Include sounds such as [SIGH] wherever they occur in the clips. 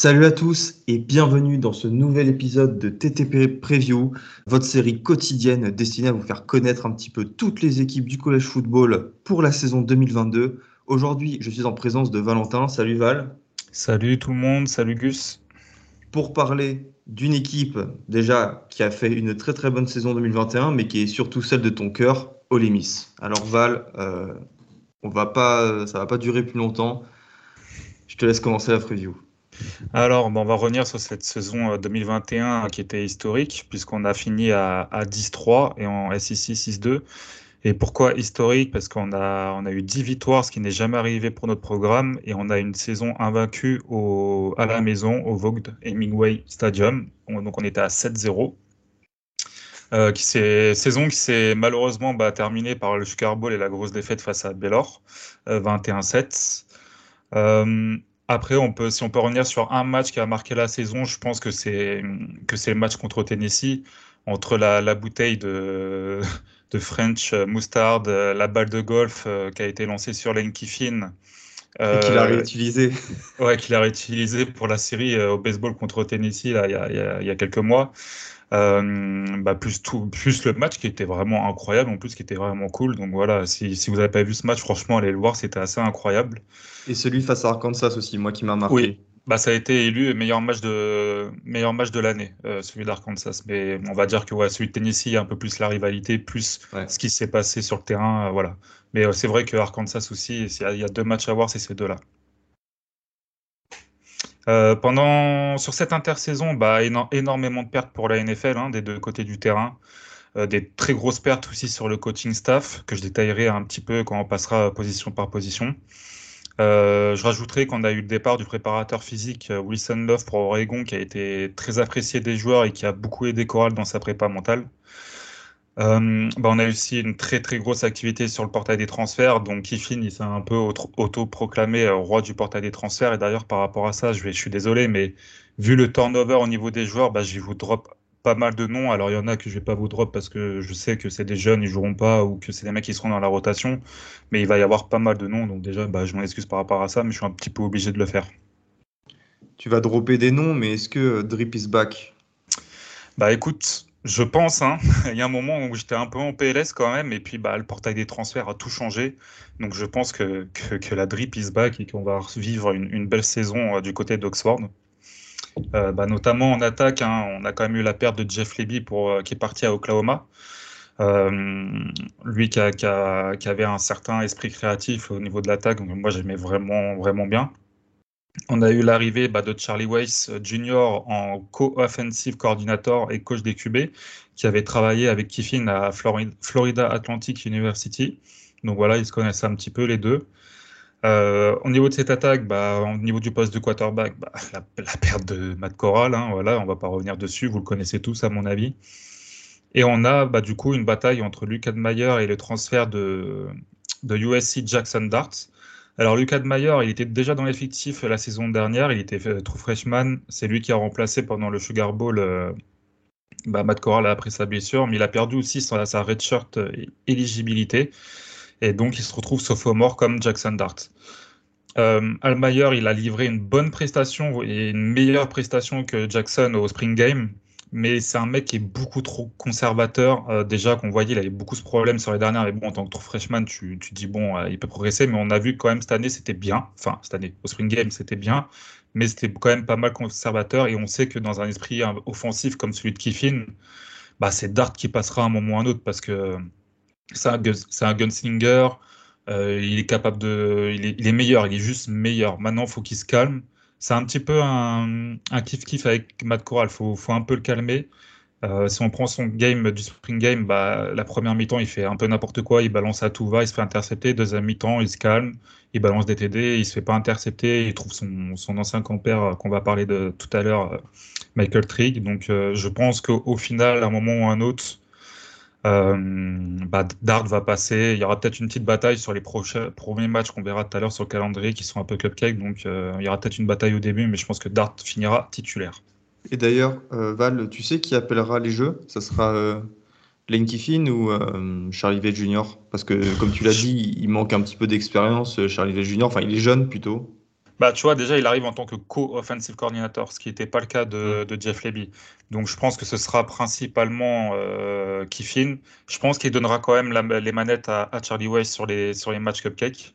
Salut à tous et bienvenue dans ce nouvel épisode de TTP Preview, votre série quotidienne destinée à vous faire connaître un petit peu toutes les équipes du collège football pour la saison 2022. Aujourd'hui, je suis en présence de Valentin. Salut Val. Salut tout le monde, salut Gus. Pour parler d'une équipe déjà qui a fait une très très bonne saison 2021, mais qui est surtout celle de ton cœur, Olemis. Alors Val, euh, on va pas, ça va pas durer plus longtemps. Je te laisse commencer la preview. Alors, on va revenir sur cette saison 2021 euh, qui était historique, puisqu'on a fini à, 10-3 et en SEC 6-2. Et pourquoi historique? Parce qu'on a, eu 10 victoires, ce qui n'est jamais arrivé pour notre programme, et on a une saison invaincue à la maison, au Vogue Hemingway Stadium. donc on était à 7-0. Euh, qui saison qui s'est malheureusement bah, terminée par le Sugar Bowl et la grosse défaite face à Baylor, 21-7. Euh, après, on peut, si on peut revenir sur un match qui a marqué la saison, je pense que c'est que c'est le match contre Tennessee entre la, la bouteille de, [LAUGHS] de French Mustard, la balle de golf euh, qui a été lancée sur Lane Kiffin. Euh, qu'il a réutilisé. Ouais, qu'il a réutilisé pour la série euh, au baseball contre Tennessee là, il, y a, il, y a, il y a quelques mois. Euh, bah plus, tout, plus le match qui était vraiment incroyable, en plus qui était vraiment cool. Donc voilà, si, si vous n'avez pas vu ce match, franchement, allez le voir, c'était assez incroyable. Et celui face à Arkansas aussi, moi qui m'a marqué. Oui, bah, ça a été élu meilleur match de, meilleur match de l'année, euh, celui d'Arkansas. Mais on va dire que ouais, celui de Tennessee, il y a un peu plus la rivalité, plus ce qui s'est passé sur le terrain. Euh, voilà. Mais euh, c'est vrai que Arkansas aussi, il y a deux matchs à voir, c'est ces deux-là. Euh, pendant, sur cette intersaison, bah, énormément de pertes pour la NFL hein, des deux côtés du terrain. Euh, des très grosses pertes aussi sur le coaching staff, que je détaillerai un petit peu quand on passera position par position. Euh, je rajouterai qu'on a eu le départ du préparateur physique Wilson Love pour Oregon, qui a été très apprécié des joueurs et qui a beaucoup aidé Coral dans sa prépa mentale. Euh, bah, on a aussi une très très grosse activité sur le portail des transferts. Donc Kiffin, il s'est un peu auto-proclamé euh, roi du portail des transferts. Et d'ailleurs, par rapport à ça, je, vais, je suis désolé, mais vu le turnover au niveau des joueurs, bah, je vais vous drop pas mal de noms. Alors il y en a que je vais pas vous drop parce que je sais que c'est des jeunes, ils joueront pas ou que c'est des mecs qui seront dans la rotation. Mais il va y avoir pas mal de noms. Donc déjà, bah, je m'en excuse par rapport à ça, mais je suis un petit peu obligé de le faire. Tu vas dropper des noms, mais est-ce que Drip is back? Bah écoute, je pense, hein. [LAUGHS] il y a un moment où j'étais un peu en PLS quand même, et puis bah, le portail des transferts a tout changé. Donc je pense que, la drip is back et qu'on va vivre une, belle saison euh, du côté d'Oxford. Euh, bah, notamment en attaque, hein, on a quand même eu la perte de Jeff Leby euh, qui est parti à Oklahoma. lui qui, avait un certain esprit créatif au niveau de l'attaque, moi j'aimais vraiment, vraiment bien. On a eu l'arrivée bah, de Charlie Weiss euh, Jr. en co-offensive coordinator et coach des QB, qui avait travaillé avec Kiffin à Florida Atlantic University. Donc voilà, ils se connaissent un petit peu les deux. Euh, au niveau de cette attaque, bah, au niveau du poste de quarterback, bah, [LAUGHS] la, perte de Matt Corral, hein, voilà, on va pas revenir dessus, vous le connaissez tous à mon avis. Et on a du coup une bataille entre Luke Admeyer et le transfert de, de USC Jackson Dart. Alors Lucas Mayer, il était déjà dans l'effectif la saison dernière, il était euh, true freshman, c'est lui qui a remplacé pendant le Sugar Bowl euh, bah, Matt Corral après sa blessure, mais il a perdu aussi sa, sa redshirt euh, éligibilité, et donc il se retrouve sophomore comme Jackson Dart. Euh, Almayer, il a livré une bonne prestation et une meilleure prestation que Jackson au Spring Game mais c'est un mec qui est beaucoup trop conservateur. Euh, déjà qu'on voyait, il avait beaucoup de problèmes sur les dernières, mais bon, en tant que freshman, tu, tu dis bon, euh, il peut progresser, mais on a vu quand même cette année, c'était bien. Enfin, cette année, au Spring Game, c'était bien, mais c'était quand même pas mal conservateur. Et on sait que dans un esprit euh, offensif comme celui de Kiffin, bah, c'est Dart qui passera à un moment ou à un autre parce que c'est un, un gunslinger. il est capable de, il est, meilleur, il est juste meilleur. Maintenant, il faut qu'il se calme c'est un petit peu un, kiff-kiff avec Matt Corral. Il faut, un peu le calmer. Euh, si on prend son game du spring game, bah, la première mi-temps, il fait un peu n'importe quoi, il balance à tout va, il se fait intercepter. Deuxième mi-temps, il se calme, il balance des TD, il se fait pas intercepter, il trouve son, son ancien compère euh, qu'on va parler de tout à l'heure, euh, Michael Trigg. Donc je pense qu'au final, à un moment ou à un autre, bah, Dart va passer. Il y aura peut-être une petite bataille sur les prochains, premiers matchs qu'on verra tout à l'heure sur le calendrier qui sont un peu cupcake. Donc il y aura peut-être une bataille au début, mais je pense que Dart finira titulaire. Et d'ailleurs, Val, tu sais qui appellera les jeux? Ça sera Lane Kiffin ou euh, Charlie Vett Jr. Parce que, comme tu l'as dit, il manque un petit peu d'expérience, euh, Charlie Vett Jr. Enfin, il est jeune plutôt. Bah, tu vois, déjà, il arrive en tant que co-offensive coordinator, ce qui n'était pas le cas de, Jeff Leby. Donc, je pense que ce sera principalement euh, Kiffin. Je pense qu'il donnera quand même les manettes à, Charlie Weiss sur les, sur les matchs cupcake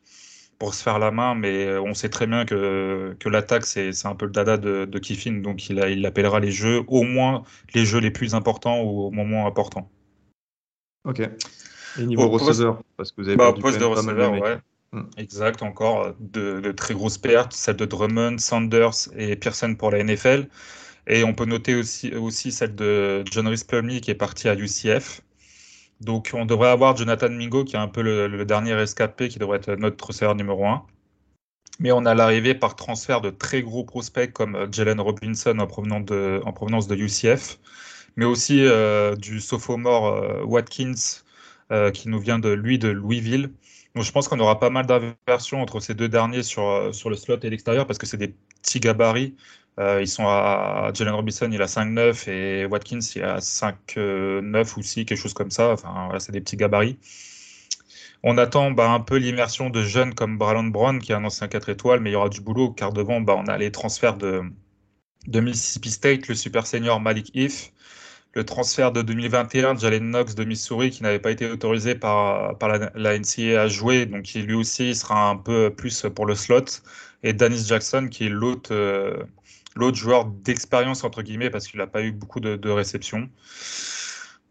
pour se faire la main, mais on sait très bien que, que l'attaque, c'est un peu le dada de, de Kiffin. Donc, il, il appellera les jeux, au moins les jeux les plus importants ou au moment important. Ok. Et niveau receveur, parce que vous avez bah, poste de receveur, ouais. Hmm. Exact, encore de, très grosses pertes, celle de Drummond, Sanders et Pearson pour la NFL. Et on peut noter aussi, aussi celle de John Rhys Plumlee qui est parti à UCF. Donc on devrait avoir Jonathan Mingo qui est un peu le, dernier escapé qui devrait être notre receveur numéro 1. Mais on a l'arrivée par transfert de très gros prospects comme Jalen Robinson en provenance de, UCF mais aussi euh, du sophomore euh, Watkins euh, qui nous vient de lui de Louisville. Je pense qu'on aura pas mal d'inversions entre ces deux derniers sur, sur le slot et l'extérieur parce que c'est des petits gabarits. ils sont à Jalen Robinson, il a 5-9 et Watkins, il a 5-9 aussi, quelque chose comme ça. Enfin, voilà, c'est des petits gabarits. On attend bah, un peu l'immersion de jeunes comme Bralon Brown, qui est un ancien 4 étoiles, mais il y aura du boulot car devant, bah, on a les transferts de, de Mississippi State, le super senior Malik If, le transfert de 2021 de Jalen Knox de Missouri qui n'avait pas été autorisé par, par la, NCAA à jouer, donc qui lui aussi sera un peu plus pour le slot, et Dennis Jackson qui est l'autre euh, l'autre joueur d'expérience entre guillemets parce qu'il n'a pas eu beaucoup de, de réceptions.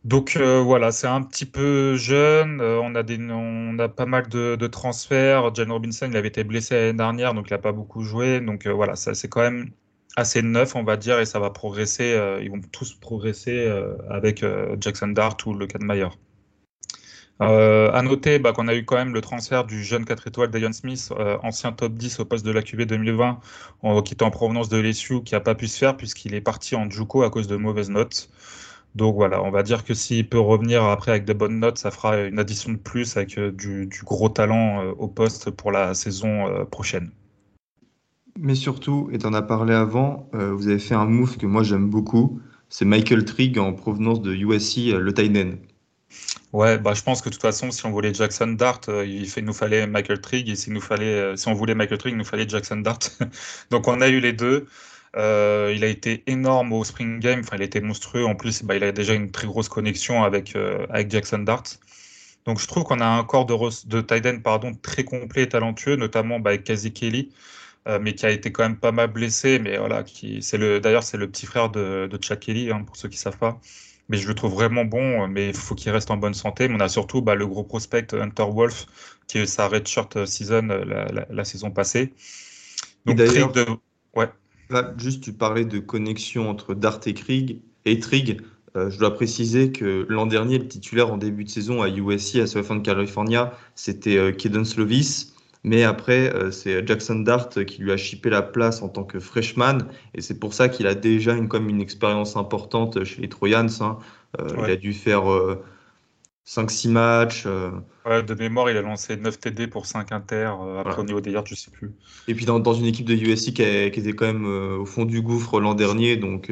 Donc euh, voilà, c'est un petit peu jeune. Euh, on, a des, on a pas mal de, de transferts. Jalen Robinson, il avait été blessé l'année dernière, donc il n'a pas beaucoup joué. Donc voilà, ça c'est quand même assez neuf, on va dire, et ça va progresser. Euh, ils vont tous progresser euh, avec euh, Jackson Dart ou le. Euh, à noter bah, qu'on a eu quand même le transfert du jeune 4 étoiles Dion Smith, ancien top 10 au poste de la QV 2020, qui était en provenance de LSU, qui n'a pas pu se faire puisqu'il est parti en Juco à cause de mauvaises notes. Donc voilà, on va dire que s'il peut revenir après avec de bonnes notes, ça fera une addition de plus avec du, gros talent au poste pour la saison prochaine. Mais surtout, et tu en as parlé avant, euh, vous avez fait un move que moi j'aime beaucoup. C'est Michael Trigg en provenance de USC, euh, le Tyden. Ouais, bah, je pense que de toute façon, si on voulait Jackson Dart, euh, il, fait, nous fallait Michael Trigg. Et s'il nous fallait, si on voulait Michael Trigg, il nous fallait Jackson Dart. [LAUGHS] Donc on a eu les deux. il a été énorme au Spring Game. Enfin, il a été monstrueux. En plus, bah, il a déjà une très grosse connexion avec, Jackson Dart. Donc je trouve qu'on a un corps de, de pardon, très complet et talentueux, notamment bah, avec Kazi. Euh, mais qui a été quand même pas mal blessé. Mais voilà, qui, c'est le, d'ailleurs, c'est le petit frère de, de Chuck Kelly, hein, pour ceux qui ne savent pas. Mais je le trouve vraiment bon, mais il faut qu'il reste en bonne santé. Mais on a surtout bah, le gros prospect Hunter Wolf, qui est sa redshirt season la, la, saison passée. Donc, d'ailleurs, de... ouais. Là, juste, tu parlais de connexion entre Dart et Krieg. Et Trig, euh, je dois préciser que l'an dernier, le titulaire en début de saison à USC, à Southern California, c'était euh, Kaden Slovis. Mais après, euh, c'est Jackson Dart qui lui a chippé la place en tant que freshman. Et c'est pour ça qu'il a déjà une, comme une expérience importante chez les Trojans. Hein. Euh, il a dû faire 5-6 euh, matchs. Ouais, de mémoire, il a lancé 9 TD pour 5 inter. après, au niveau des yards, je sais plus. Et puis dans, dans une équipe de USC qui, était quand même au fond du gouffre l'an dernier. Donc,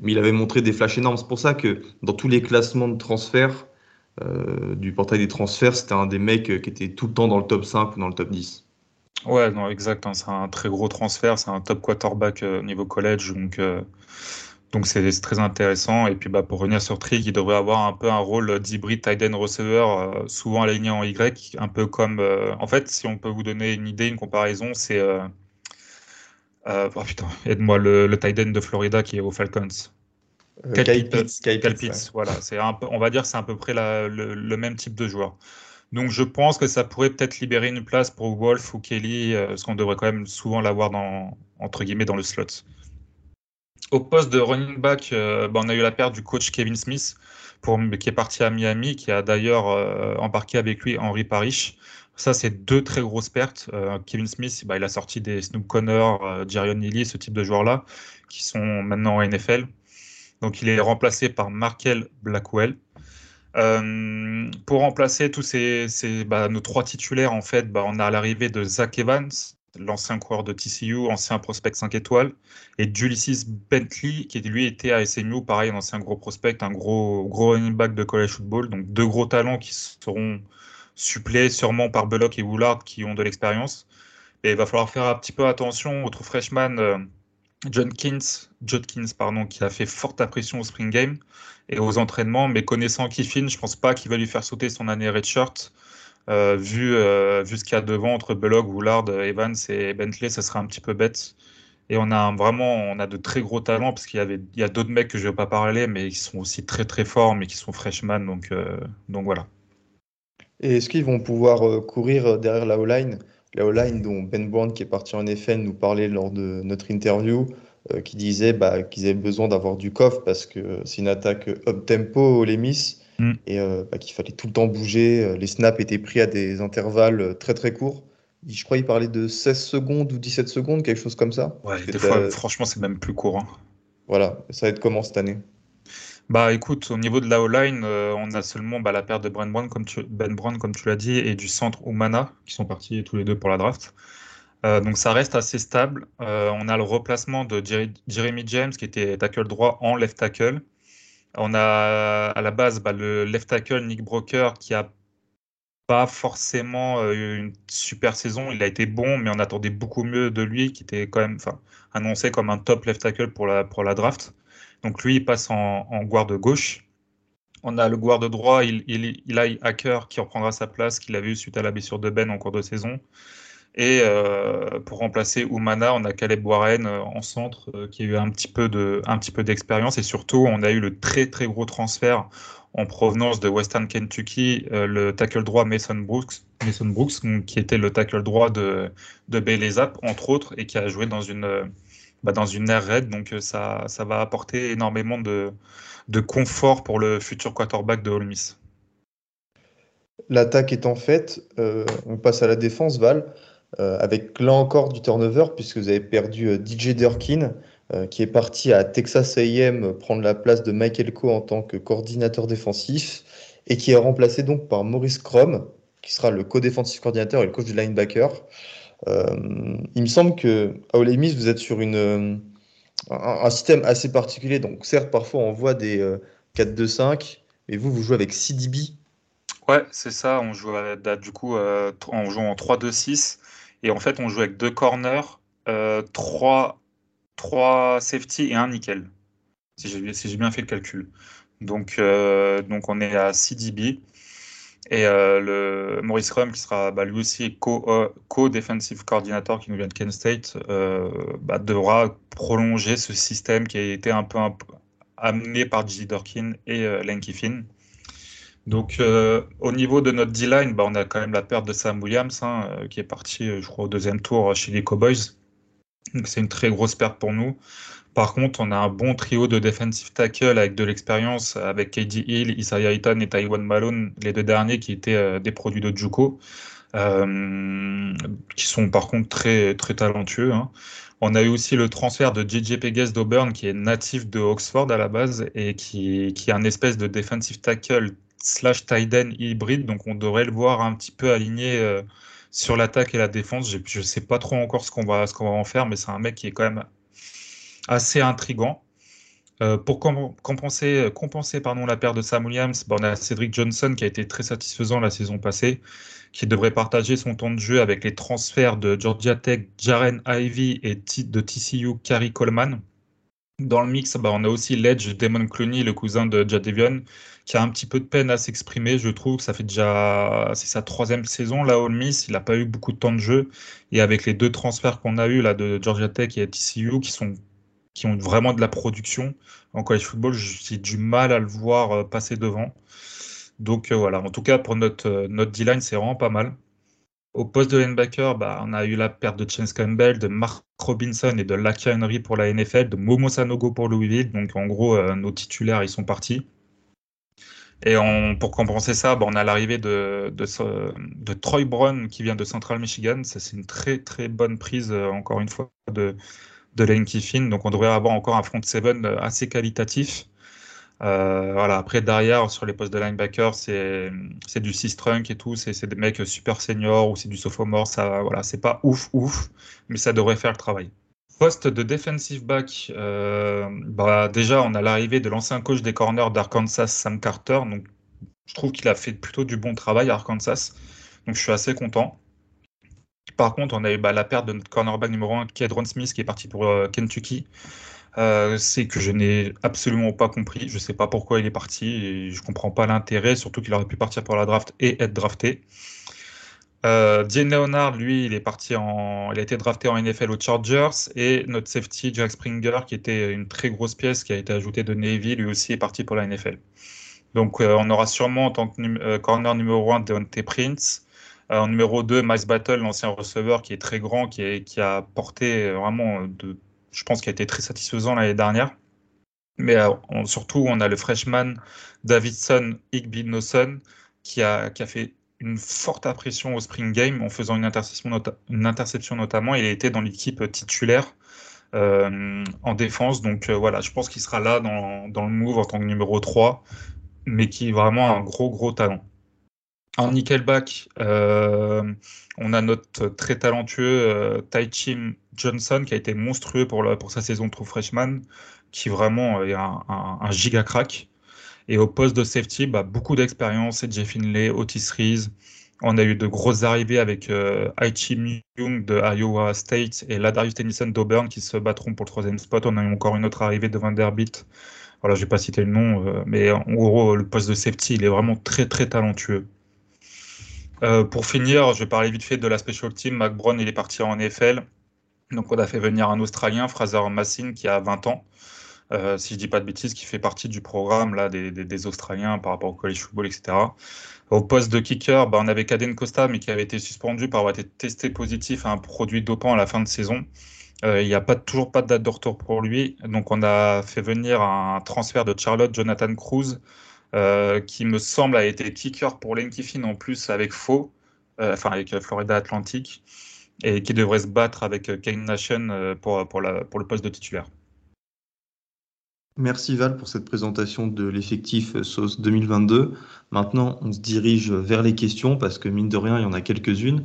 mais il avait montré des flashs énormes. C'est pour ça que dans tous les classements de transfert, euh, du portail des transferts, c'était un des mecs qui était tout le temps dans le top 5 ou dans le top 10. Ouais, non, exact. Hein, c'est un très gros transfert. C'est un top quarterback euh, niveau college. Donc, euh, donc c'est très intéressant. Et puis, bah, pour revenir sur Trig, il devrait avoir un peu un rôle d'hybride tight end receiver, souvent aligné en Y, un peu comme. en fait, si on peut vous donner une idée, une comparaison, c'est. oh putain, aide-moi, le, le tight end de Florida qui est aux Falcons. Kyle voilà. C'est un peu, on va dire c'est à peu près le, même type de joueur. Donc je pense que ça pourrait peut-être libérer une place pour Wolf ou Kelly, euh, parce qu'on devrait quand même souvent l'avoir dans entre guillemets dans le slot. Au poste de running back, euh, bah, on a eu la perte du coach Kevin Smith, pour, qui est parti à Miami, qui a d'ailleurs euh, embarqué avec lui Henry Parrish. Ça, c'est deux très grosses pertes. Kevin Smith, bah, il a sorti des Snoop Connor, Jarion Lilly, ce type de joueurs-là, qui sont maintenant en NFL. Donc il est remplacé par Markel Blackwell. pour remplacer tous ces, bah, nos trois titulaires, en fait, bah, on a l'arrivée de Zach Evans, l'ancien coureur de TCU, ancien prospect 5 étoiles, et Ulysses Bentley, qui lui était à SMU, pareil, un ancien gros prospect, un gros, gros running back de college football. Donc deux gros talents qui seront suppléés sûrement par Bullock et Woolard qui ont de l'expérience. Et il va falloir faire un petit peu attention au true freshman euh, John Kins, Jodkins, pardon, qui a fait forte impression au spring game et aux entraînements, mais connaissant Kiffin, je pense pas qu'il va lui faire sauter son année redshirt. Euh, vu, euh, vu ce qu'il y a devant entre Belloc, Woolard, Evans et Bentley, ça serait un petit peu bête. Et on a vraiment on a de très gros talents parce qu'il y a d'autres mecs que je ne vais pas parler, mais qui sont aussi très très forts, mais qui sont freshman. Donc, euh, donc voilà. Et est-ce qu'ils vont pouvoir courir derrière la O-line? La O-line dont Ben Brown, qui est parti en FN, nous parlait lors de notre interview, qui disait bah, qu'ils avaient besoin d'avoir du coffre parce que c'est une attaque up-tempo, les Miss. Mm. et euh, bah, qu'il fallait tout le temps bouger. Euh, les snaps étaient pris à des intervalles euh, très très courts. Je crois qu'il parlait de 16 secondes ou 17 secondes, quelque chose comme ça. Ouais, des fois, franchement, c'est même plus court. Hein. Voilà, ça va être comment cette année? Bah écoute, au niveau de la O-line, on a seulement bah, la perte de Ben Brown, comme tu, l'as dit, et du centre Umana, qui sont partis tous les deux pour la draft. donc ça reste assez stable. on a le replacement de Jeremy James, qui était tackle droit en left tackle. On a à la base bah, le left tackle Nick Broker qui a pas forcément euh, une super saison. Il a été bon, mais on attendait beaucoup mieux de lui, qui était quand même annoncé comme un top left tackle pour la draft. Donc lui, il passe en, en gauche. On a le de droit, il, il, il, a Hacker qui reprendra sa place qu'il avait eu suite à la blessure de Ben en cours de saison. Et euh, pour remplacer Oumana, on a Caleb Warren euh, en centre euh, qui a eu un petit peu d'expérience et surtout on a eu le très très gros transfert en provenance de Western Kentucky, le tackle droit Mason Brooks, Mason Brooks qui était le tackle droit de, de Bailey entre autres, et qui a joué dans une, bah, dans une air raid. Donc ça, ça va apporter énormément de, de confort pour le futur quarterback de Ole. L'attaque étant faite, on passe à la défense, Val. Euh, avec là encore du turnover, puisque vous avez perdu euh, DJ Durkin, euh, qui est parti à Texas AM prendre la place de Michael Coe en tant que coordinateur défensif, et qui est remplacé donc par Maurice Crom, qui sera le co-défensif coordinateur et le coach du linebacker. Il me semble que à Ole Miss, vous êtes sur une, un, système assez particulier. Donc, certes, parfois on voit des 4-2-5, mais vous, vous jouez avec CDB. Ouais, c'est ça. On joue du coup, joue en 3-2-6. Et en fait, on joue avec deux corners, euh, trois, trois safety et un nickel, si j'ai bien fait le calcul. Donc, euh, donc on est à 6 dB. Et euh, le Maurice Rum, qui sera bah, lui aussi co-defensive coordinator qui nous vient de Kent State, bah, devra prolonger ce système qui a été un peu, amené par J. Dorkin et Len Kiffin. Donc, euh, au niveau de notre D-line, bah, on a quand même la perte de Sam Williams, hein, euh, qui est parti, euh, je crois, au deuxième tour chez les Cowboys. Donc, c'est une très grosse perte pour nous. Par contre, on a un bon trio de defensive tackle avec de l'expérience, avec KD Hill, Isaiah Eaton et Taiwan Malone, les deux derniers qui étaient des produits de Juco, qui sont par contre très, très talentueux. Hein. On a eu aussi le transfert de JJ Pegues d'Auburn, qui est natif de Oxford à la base et qui, qui est un espèce de defensive tackle slash Tiden hybride, donc on devrait le voir un petit peu aligné euh, sur l'attaque et la défense. Je ne sais pas trop encore ce qu'on va, va en faire, mais c'est un mec qui est quand même assez intrigant. Euh, pour compenser, pardon, la perte de Sam Williams, bah, on a Cedric Johnson qui a été très satisfaisant la saison passée, qui devrait partager son temps de jeu avec les transferts de Georgia Tech, Jaren Ivy et de TCU, Carrie Coleman. Dans le mix, bah, on a aussi l'Edge Damon Clooney, le cousin de Jadavion, qui a un petit peu de peine à s'exprimer. Je trouve ça fait déjà, c'est sa troisième saison là au Miss. Il n'a pas eu beaucoup de temps de jeu. Et avec les deux transferts qu'on a eu là de Georgia Tech et TCU, qui sont qui ont vraiment de la production en college football, j'ai du mal à le voir euh, passer devant. Donc euh, voilà, en tout cas pour notre, euh, notre D-line, c'est vraiment pas mal. Au poste de linebacker, bah, on a eu la perte de Chance Campbell, de Mark Robinson et de Lakia Henry pour la NFL, de Momo Sanogo pour Louisville. Donc en gros, nos titulaires, ils sont partis. Et pour compenser ça, bah, on a l'arrivée de, de, Troy Brown qui vient de Central Michigan. Ça, c'est une très très bonne prise, encore une fois, de, de Lane Kiffin. Donc on devrait avoir encore un front seven euh, assez qualitatif. voilà. Après, derrière, sur les postes de linebacker, c'est du 6 trunk et tout. C'est des mecs super seniors ou c'est du sophomore. Ça, voilà, c'est pas ouf, ouf, mais ça devrait faire le travail. Poste de defensive back, euh, bah déjà, on a l'arrivée de l'ancien coach des corners d'Arkansas, Sam Carter. Donc, je trouve qu'il a fait plutôt du bon travail à Arkansas. Donc, je suis assez content. Par contre, on a eu bah, la perte de notre cornerback numéro 1, Kedron Smith, qui est parti pour euh, Kentucky. Euh, c'est que je n'ai absolument pas compris. Je ne sais pas pourquoi il est parti je ne comprends pas l'intérêt, surtout qu'il aurait pu partir pour la draft et être drafté. Euh, Leonard, lui, il est parti en, il a été drafté en NFL aux Chargers et notre safety Jack Springer, qui était une très grosse pièce qui a été ajoutée de Navy, lui aussi est parti pour la NFL. Donc euh, on aura sûrement en tant que corner numéro 1 Deontay Prince, en numéro 2 Miles Battle, l'ancien receveur qui est très grand, qui, qui a porté vraiment de, je pense qu'il a été très satisfaisant l'année dernière. Mais surtout, on a le freshman Davidson Igbinoson qui a, qui a fait une forte impression au Spring Game en faisant une interception, notamment. Il a été dans l'équipe titulaire euh, en défense. Donc euh, voilà, je pense qu'il sera là dans, dans, le move en tant que numéro 3, mais qui est vraiment un gros, gros talent. En nickelback, euh, on a notre très talentueux euh, Taichim Johnson qui a été monstrueux pour, sa saison de freshman, qui vraiment est un, un, giga crack. Et au poste de safety, bah, beaucoup d'expérience. Jeff Finlay, Otis Reese. On a eu de grosses arrivées avec euh, Aichi Young de Iowa State et Ladarius Tennyson d'Auburn qui se battront pour le troisième spot. On a eu encore une autre arrivée de Vanderbilt. Voilà, je vais pas citer le nom, euh, mais en gros, le poste de safety, il est vraiment très très talentueux. Euh, pour finir, je vais parler vite fait de la special team. Mac il est parti en NFL. Donc on a fait venir un Australien, Fraser Massin, qui a 20 ans. Euh, si je dis pas de bêtises, qui fait partie du programme là, des, Australiens par rapport au college football, etc. Au poste de kicker, bah, on avait Caden Costa, mais qui avait été suspendu par avoir été testé positif à un produit dopant à la fin de saison. Euh, il n'y a pas, toujours pas de date de retour pour lui. Donc, on a fait venir un transfert de Charlotte, Jonathan Cruz, euh, qui me semble a été kicker pour Lane Kiffin en plus avec Faux, enfin avec Florida Atlantic, et qui devrait se battre avec Kane Nation pour, pour, la, pour le poste de titulaire. Merci Val pour cette présentation de l'effectif SOS 2022. Maintenant, on se dirige vers les questions parce que mine de rien, il y en a quelques-unes.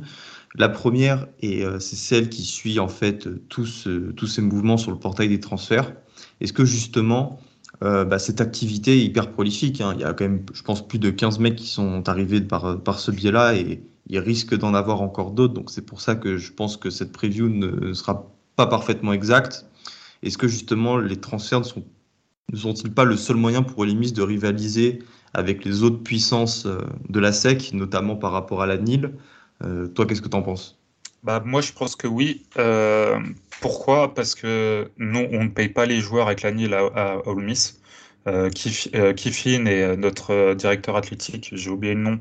La première, et euh, c'est celle qui suit en fait tous, tous ces mouvements sur le portail des transferts. Est-ce que justement, euh, bah, cette activité est hyper prolifique hein. Il y a quand même, je pense, plus de 15 mecs qui sont arrivés par, par ce biais-là et il risque d'en avoir encore d'autres. Donc c'est pour ça que je pense que cette preview ne sera pas parfaitement exacte. Est-ce que justement les transferts ne sont sont-ils pas le seul moyen pour les de rivaliser avec les autres puissances euh, de la SEC, notamment par rapport à la NIL euh, Toi, qu'est-ce que tu en penses? Bah, Moi, je pense que oui. Euh, pourquoi? Parce que non, on ne paye pas les joueurs avec la NIL à, à Ole Miss. Kiffin et notre directeur athlétique, j'ai oublié le nom,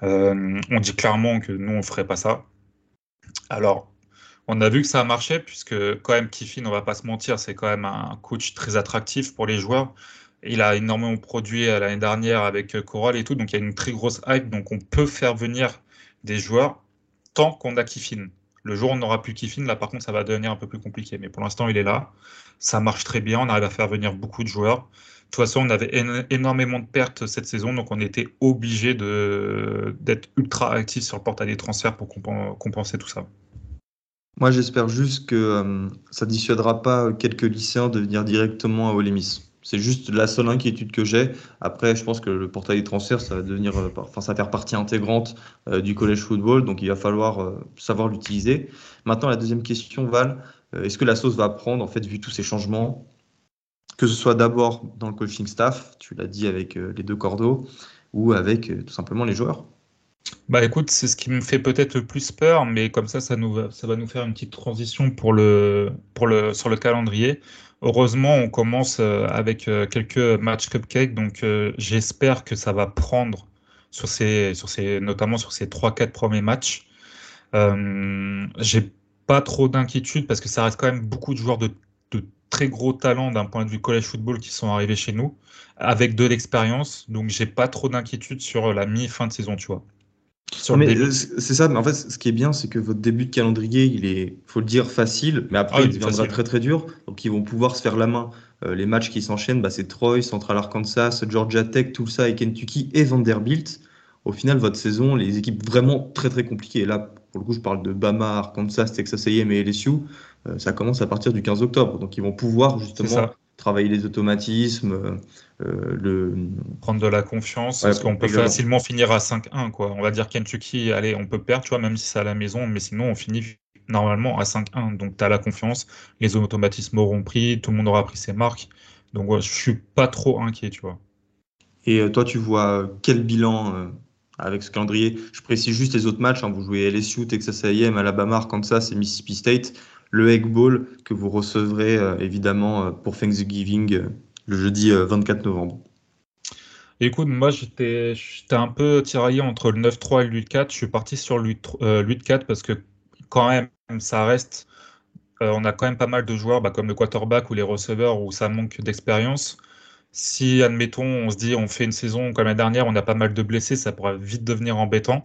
on dit clairement que nous, on ne ferait pas ça. Alors, on a vu que ça a marché, puisque quand même Kiffin, on va pas se mentir, c'est quand même un coach très attractif pour les joueurs. Il a énormément produit euh, l'année dernière avec euh, Coral et tout, donc il y a une très grosse hype, donc on peut faire venir des joueurs tant qu'on a Kiffin. Le jour où on n'aura plus Kiffin, là par contre ça va devenir un peu plus compliqué, mais pour l'instant il est là, ça marche très bien, on arrive à faire venir beaucoup de joueurs. De toute façon, on avait énormément de pertes cette saison, donc on était obligé d'être ultra actif sur le portail des transferts pour compenser tout ça. Moi, j'espère juste que euh, ça dissuadera pas quelques lycéens de venir directement à Ole C'est juste la seule inquiétude que j'ai. Après, je pense que le portail des transferts, ça va devenir, euh, enfin, ça va faire partie intégrante euh, du collège football, donc il va falloir savoir l'utiliser. Maintenant, la deuxième question, Val, est-ce que la sauce va prendre, en fait, vu tous ces changements, que ce soit d'abord dans le coaching staff, tu l'as dit avec les deux cordeaux, ou avec tout simplement les joueurs bah écoute, c'est ce qui me fait peut-être le plus peur, mais comme ça, ça, va nous faire une petite transition pour le, pour le, sur le calendrier. Heureusement, on commence euh, avec euh, quelques matchs cupcake, donc euh, j'espère que ça va prendre sur ces, sur ces, notamment sur ces 3-4 premiers matchs. J'ai pas trop d'inquiétude parce que ça reste quand même beaucoup de joueurs de, de très gros talent d'un point de vue college football qui sont arrivés chez nous avec de l'expérience, donc j'ai pas trop d'inquiétude sur la mi-fin de saison, tu vois. Euh, c'est ça, mais en fait, ce qui est bien, c'est que votre début de calendrier, il est, faut le dire, facile, mais après, ah il deviendra très très dur. Donc, ils vont pouvoir se faire la main les matchs qui s'enchaînent, bah, c'est Troy, Central Arkansas, Georgia Tech, Tulsa et Kentucky et Vanderbilt. Au final, votre saison, les équipes vraiment très très compliquées. là, pour le coup, je parle de Bama, Arkansas, Texas A&M et LSU. ça commence à partir du 15 octobre. Donc, ils vont pouvoir justement travailler les automatismes, euh, euh, le... prendre de la confiance, parce qu'on peut facilement finir à 5-1. Quoi. On va dire Kentucky, allez, on peut perdre, tu vois, même si c'est à la maison, mais sinon on finit normalement à 5-1. Donc tu as la confiance, les automatismes auront pris, tout le monde aura pris ses marques. Donc je suis pas trop inquiet, tu vois. Et euh, toi, tu vois quel bilan avec ce calendrier? Je précise juste les autres matchs. Hein. vous jouez LSU, Texas A&M, Alabama, Arkansas et Mississippi State le Egg Bowl que vous recevrez euh, évidemment euh, pour Thanksgiving euh, le jeudi 24 novembre. Écoute, moi j'étais un peu tiraillé entre le 9-3 et le 8-4. Je suis parti sur le 8-4 parce que quand même ça reste. on a quand même pas mal de joueurs bah, comme le quarterback ou les receveurs où ça manque d'expérience. Si, admettons, on se dit on fait une saison comme la dernière, on a pas mal de blessés, ça pourrait vite devenir embêtant.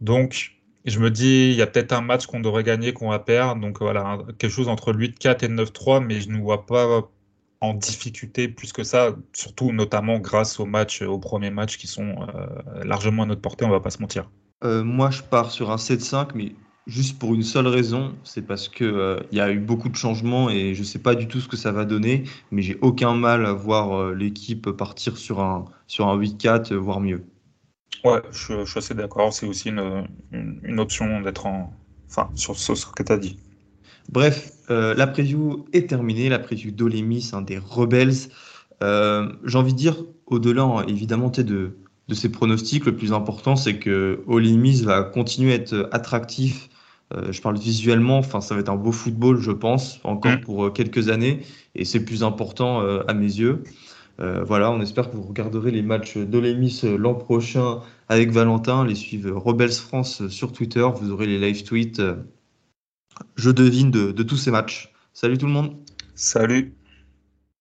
Donc je me dis, il y a peut-être un match qu'on devrait gagner, qu'on va perdre. Donc voilà, quelque chose entre le 8-4 et le 9-3, mais je ne vois pas en difficulté plus que ça, surtout notamment grâce aux matchs, aux premiers matchs qui sont euh, largement à notre portée, on va pas se mentir. Euh, moi, je pars sur un 7-5, mais juste pour une seule raison, c'est parce que euh, y a eu beaucoup de changements et je ne sais pas du tout ce que ça va donner, mais j'ai aucun mal à voir l'équipe partir sur un, sur un 8-4, voire mieux. Ouais, je, suis assez d'accord. C'est aussi une, une, option d'être en. Enfin, sur ce, que tu as dit. Bref, euh, la preview est terminée. La preview d'Olemis, un des Rebels. Euh, j'ai envie de dire, au-delà hein, évidemment de, de ses pronostics, le plus important, c'est que Olemis va continuer à être attractif. Euh, je parle visuellement, enfin, ça va être un beau football, je pense, encore mm. pour quelques années. Et c'est plus important à mes yeux. Euh, voilà, on espère que vous regarderez les matchs d'Olemis euh, l'an prochain avec Valentin. Les suivre Rebels France sur Twitter. Vous aurez les live tweets, euh, je devine, de tous ces matchs. Salut tout le monde. Salut.